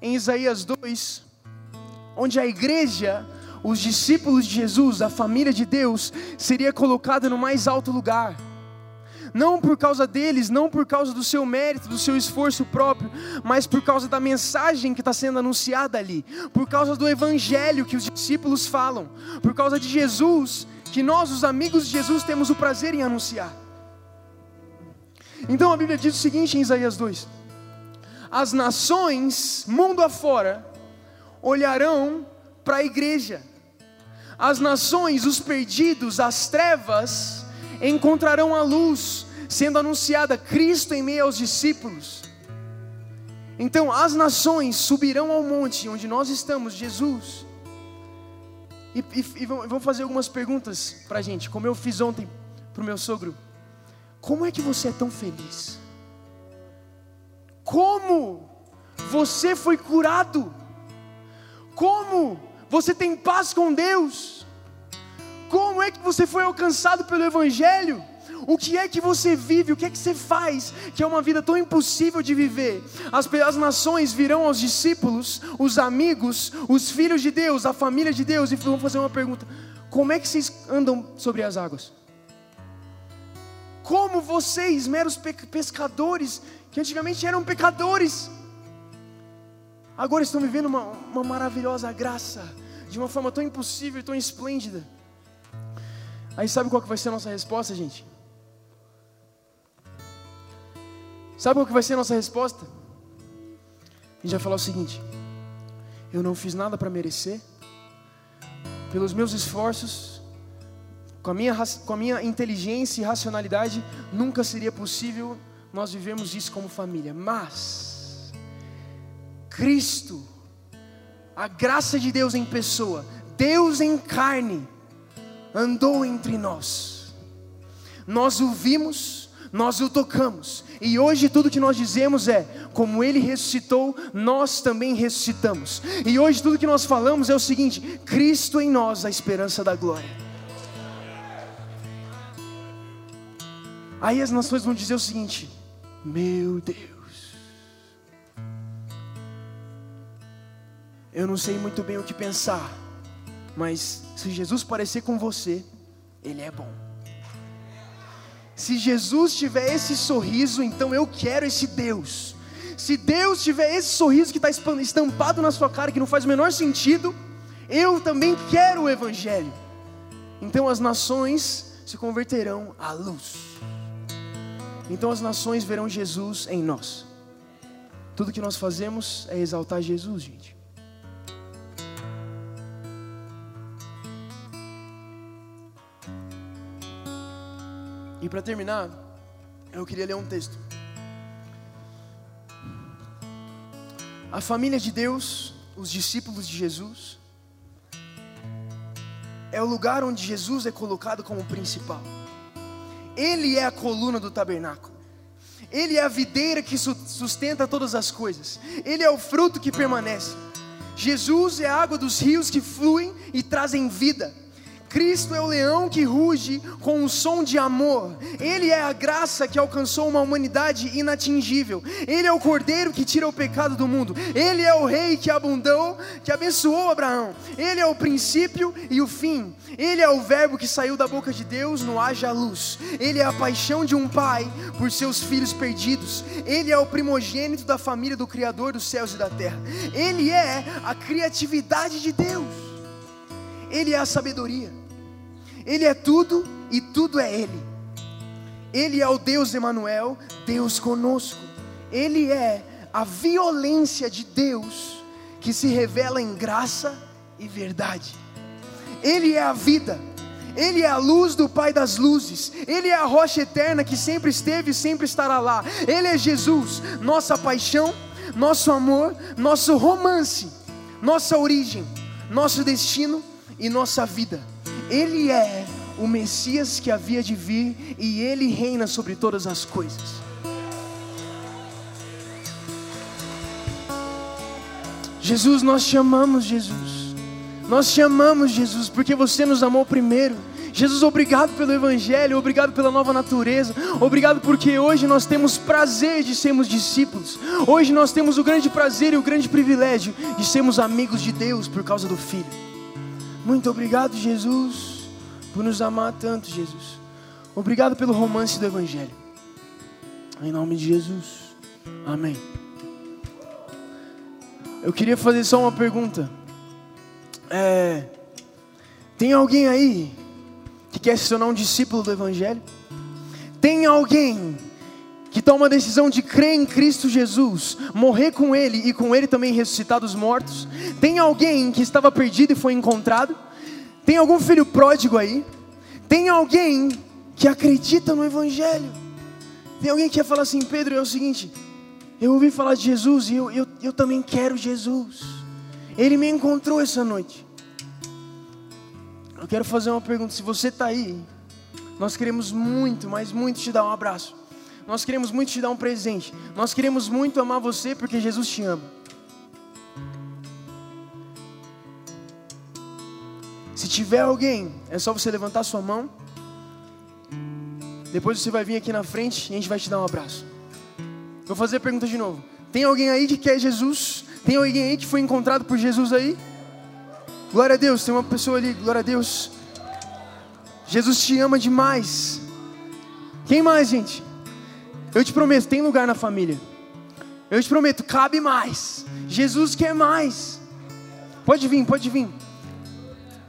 em Isaías 2, onde a igreja, os discípulos de Jesus, a família de Deus, seria colocada no mais alto lugar. Não por causa deles, não por causa do seu mérito, do seu esforço próprio, mas por causa da mensagem que está sendo anunciada ali, por causa do evangelho que os discípulos falam, por causa de Jesus, que nós, os amigos de Jesus, temos o prazer em anunciar. Então a Bíblia diz o seguinte em Isaías 2: As nações, mundo afora, olharão para a igreja. As nações, os perdidos, as trevas, encontrarão a luz, sendo anunciada Cristo em meio aos discípulos. Então as nações subirão ao monte onde nós estamos, Jesus, e, e, e vão fazer algumas perguntas para a gente, como eu fiz ontem para o meu sogro. Como é que você é tão feliz? Como você foi curado? Como você tem paz com Deus? Como é que você foi alcançado pelo Evangelho? O que é que você vive? O que é que você faz? Que é uma vida tão impossível de viver. As, as nações virão aos discípulos, os amigos, os filhos de Deus, a família de Deus, e vão fazer uma pergunta: Como é que vocês andam sobre as águas? Como vocês, meros pescadores, que antigamente eram pecadores, agora estão vivendo uma, uma maravilhosa graça, de uma forma tão impossível tão esplêndida. Aí sabe qual que vai ser a nossa resposta, gente? Sabe qual que vai ser a nossa resposta? A gente vai falar o seguinte: eu não fiz nada para merecer, pelos meus esforços, com a, minha, com a minha inteligência e racionalidade, nunca seria possível nós vivermos isso como família. Mas, Cristo, a graça de Deus em pessoa, Deus em carne, andou entre nós. Nós o vimos, nós o tocamos, e hoje tudo que nós dizemos é: como Ele ressuscitou, nós também ressuscitamos. E hoje tudo que nós falamos é o seguinte: Cristo em nós, a esperança da glória. Aí as nações vão dizer o seguinte: Meu Deus, eu não sei muito bem o que pensar, mas se Jesus parecer com você, Ele é bom. Se Jesus tiver esse sorriso, então eu quero esse Deus. Se Deus tiver esse sorriso que está estampado na sua cara, que não faz o menor sentido, eu também quero o Evangelho. Então as nações se converterão à luz. Então as nações verão Jesus em nós. Tudo que nós fazemos é exaltar Jesus, gente. E para terminar, eu queria ler um texto. A família de Deus, os discípulos de Jesus, é o lugar onde Jesus é colocado como principal. Ele é a coluna do tabernáculo. Ele é a videira que sustenta todas as coisas. Ele é o fruto que permanece. Jesus é a água dos rios que fluem e trazem vida. Cristo é o leão que ruge com um som de amor. Ele é a graça que alcançou uma humanidade inatingível. Ele é o cordeiro que tira o pecado do mundo. Ele é o rei que abundou, que abençoou Abraão. Ele é o princípio e o fim. Ele é o verbo que saiu da boca de Deus no haja luz. Ele é a paixão de um pai por seus filhos perdidos. Ele é o primogênito da família do criador dos céus e da terra. Ele é a criatividade de Deus. Ele é a sabedoria. Ele é tudo e tudo é Ele. Ele é o Deus Emanuel, Deus conosco. Ele é a violência de Deus que se revela em graça e verdade. Ele é a vida. Ele é a luz do Pai das luzes. Ele é a rocha eterna que sempre esteve e sempre estará lá. Ele é Jesus, nossa paixão, nosso amor, nosso romance, nossa origem, nosso destino e nossa vida. Ele é o Messias que havia de vir e ele reina sobre todas as coisas. Jesus, nós te amamos, Jesus. Nós te amamos, Jesus, porque você nos amou primeiro. Jesus, obrigado pelo Evangelho, obrigado pela nova natureza, obrigado porque hoje nós temos prazer de sermos discípulos, hoje nós temos o grande prazer e o grande privilégio de sermos amigos de Deus por causa do Filho. Muito obrigado, Jesus, por nos amar tanto, Jesus. Obrigado pelo romance do Evangelho. Em nome de Jesus. Amém. Eu queria fazer só uma pergunta. É, tem alguém aí que quer se tornar um discípulo do Evangelho? Tem alguém que toma a decisão de crer em Cristo Jesus, morrer com Ele e com Ele também ressuscitar dos mortos? Tem alguém que estava perdido e foi encontrado? Tem algum filho pródigo aí? Tem alguém que acredita no Evangelho? Tem alguém que quer falar assim, Pedro, é o seguinte, eu ouvi falar de Jesus e eu, eu, eu também quero Jesus. Ele me encontrou essa noite. Eu quero fazer uma pergunta, se você está aí, nós queremos muito, mas muito te dar um abraço. Nós queremos muito te dar um presente. Nós queremos muito amar você porque Jesus te ama. Se tiver alguém, é só você levantar sua mão. Depois você vai vir aqui na frente e a gente vai te dar um abraço. Vou fazer a pergunta de novo. Tem alguém aí que quer Jesus? Tem alguém aí que foi encontrado por Jesus aí? Glória a Deus, tem uma pessoa ali, glória a Deus. Jesus te ama demais. Quem mais, gente? Eu te prometo, tem lugar na família. Eu te prometo, cabe mais. Jesus quer mais. Pode vir, pode vir.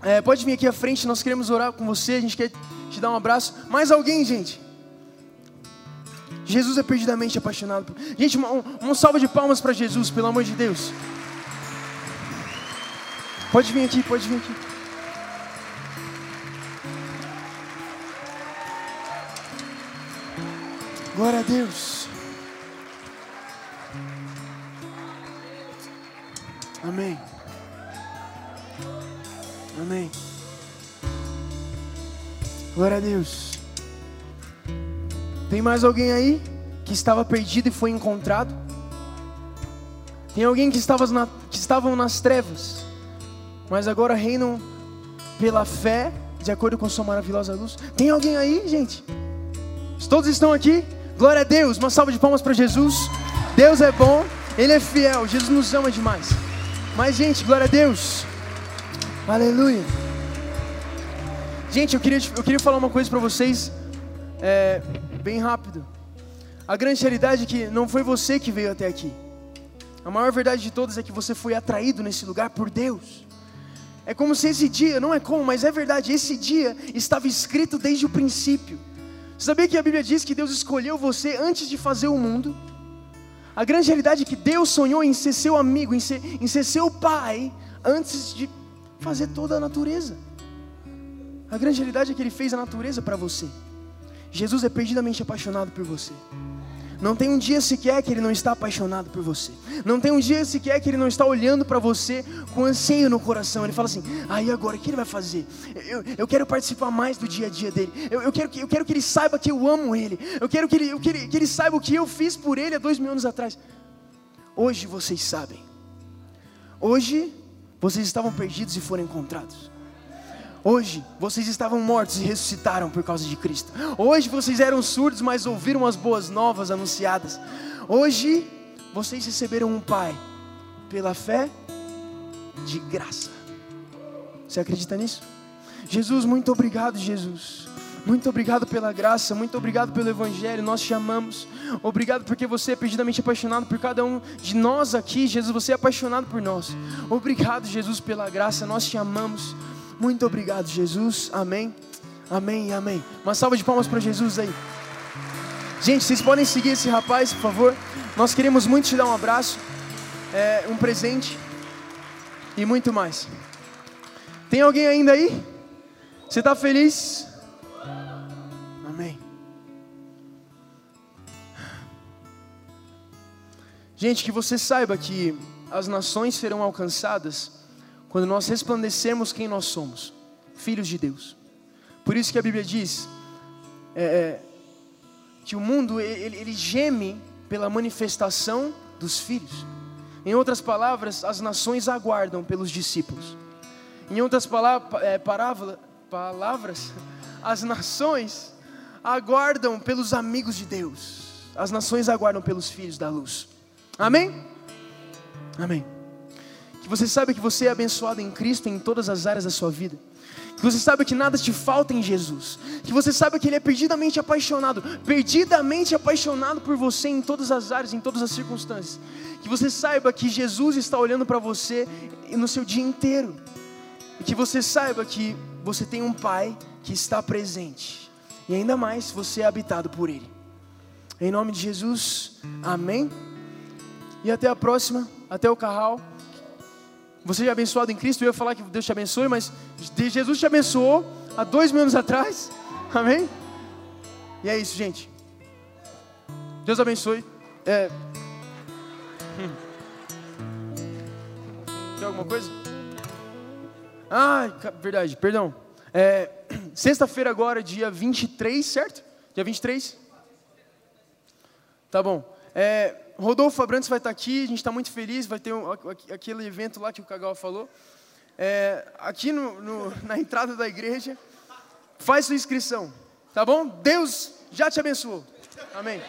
É, pode vir aqui à frente, nós queremos orar com você, a gente quer te dar um abraço. Mais alguém, gente? Jesus é perdidamente apaixonado. Gente, uma, uma salva de palmas para Jesus, pelo amor de Deus. Pode vir aqui, pode vir aqui. Glória a Deus. Amém. Amém. Glória a Deus. Tem mais alguém aí que estava perdido e foi encontrado? Tem alguém que estava na, que estavam nas trevas, mas agora reinam pela fé, de acordo com sua maravilhosa luz? Tem alguém aí, gente? Todos estão aqui? Glória a Deus, uma salva de palmas para Jesus. Deus é bom, Ele é fiel, Jesus nos ama demais. Mas, gente, glória a Deus. Aleluia. Gente, eu queria, eu queria falar uma coisa para vocês. é, bem rápido. A grande realidade é que não foi você que veio até aqui. A maior verdade de todas é que você foi atraído nesse lugar por Deus. É como se esse dia, não é como, mas é verdade, esse dia estava escrito desde o princípio. Você sabia que a Bíblia diz que Deus escolheu você antes de fazer o mundo? A grande realidade é que Deus sonhou em ser seu amigo, em ser, em ser seu pai, antes de fazer toda a natureza. A grande realidade é que Ele fez a natureza para você. Jesus é perdidamente apaixonado por você. Não tem um dia sequer que Ele não está apaixonado por você. Não tem um dia sequer que Ele não está olhando para você com anseio no coração. Ele fala assim: aí ah, agora, o que Ele vai fazer? Eu, eu quero participar mais do dia a dia dele. Eu, eu, quero que, eu quero que Ele saiba que eu amo Ele. Eu quero que ele, eu, que, ele, que ele saiba o que eu fiz por Ele há dois mil anos atrás. Hoje vocês sabem. Hoje vocês estavam perdidos e foram encontrados. Hoje vocês estavam mortos e ressuscitaram por causa de Cristo. Hoje vocês eram surdos, mas ouviram as boas novas anunciadas. Hoje vocês receberam um Pai pela fé de graça. Você acredita nisso? Jesus, muito obrigado, Jesus. Muito obrigado pela graça, muito obrigado pelo Evangelho, nós te amamos. Obrigado porque você é perdidamente apaixonado por cada um de nós aqui, Jesus, você é apaixonado por nós. Obrigado, Jesus, pela graça, nós te amamos. Muito obrigado, Jesus. Amém. Amém e amém. Uma salva de palmas para Jesus aí. Gente, vocês podem seguir esse rapaz, por favor. Nós queremos muito te dar um abraço, é, um presente e muito mais. Tem alguém ainda aí? Você está feliz? Amém. Gente, que você saiba que as nações serão alcançadas quando nós resplandecermos quem nós somos, filhos de Deus. Por isso que a Bíblia diz é, é, que o mundo ele, ele geme pela manifestação dos filhos. Em outras palavras, as nações aguardam pelos discípulos. Em outras palavras, é, palavras, as nações aguardam pelos amigos de Deus. As nações aguardam pelos filhos da luz. Amém? Amém. Que você saiba que você é abençoado em Cristo em todas as áreas da sua vida. Que você saiba que nada te falta em Jesus. Que você saiba que Ele é perdidamente apaixonado, perdidamente apaixonado por você em todas as áreas, em todas as circunstâncias. Que você saiba que Jesus está olhando para você no seu dia inteiro. E que você saiba que você tem um Pai que está presente. E ainda mais você é habitado por Ele. Em nome de Jesus, amém. E até a próxima, até o carral. Você é abençoado em Cristo, eu ia falar que Deus te abençoe, mas Jesus te abençoou há dois mil anos atrás. Amém? E é isso, gente. Deus abençoe. É... Tem alguma coisa? Ah, verdade, perdão. É... Sexta-feira agora, dia 23, certo? Dia 23? Tá bom. É... Rodolfo Abrantes vai estar aqui, a gente está muito feliz, vai ter um, aquele evento lá que o Cagal falou. É, aqui no, no, na entrada da igreja, faz sua inscrição, tá bom? Deus já te abençoou. Amém.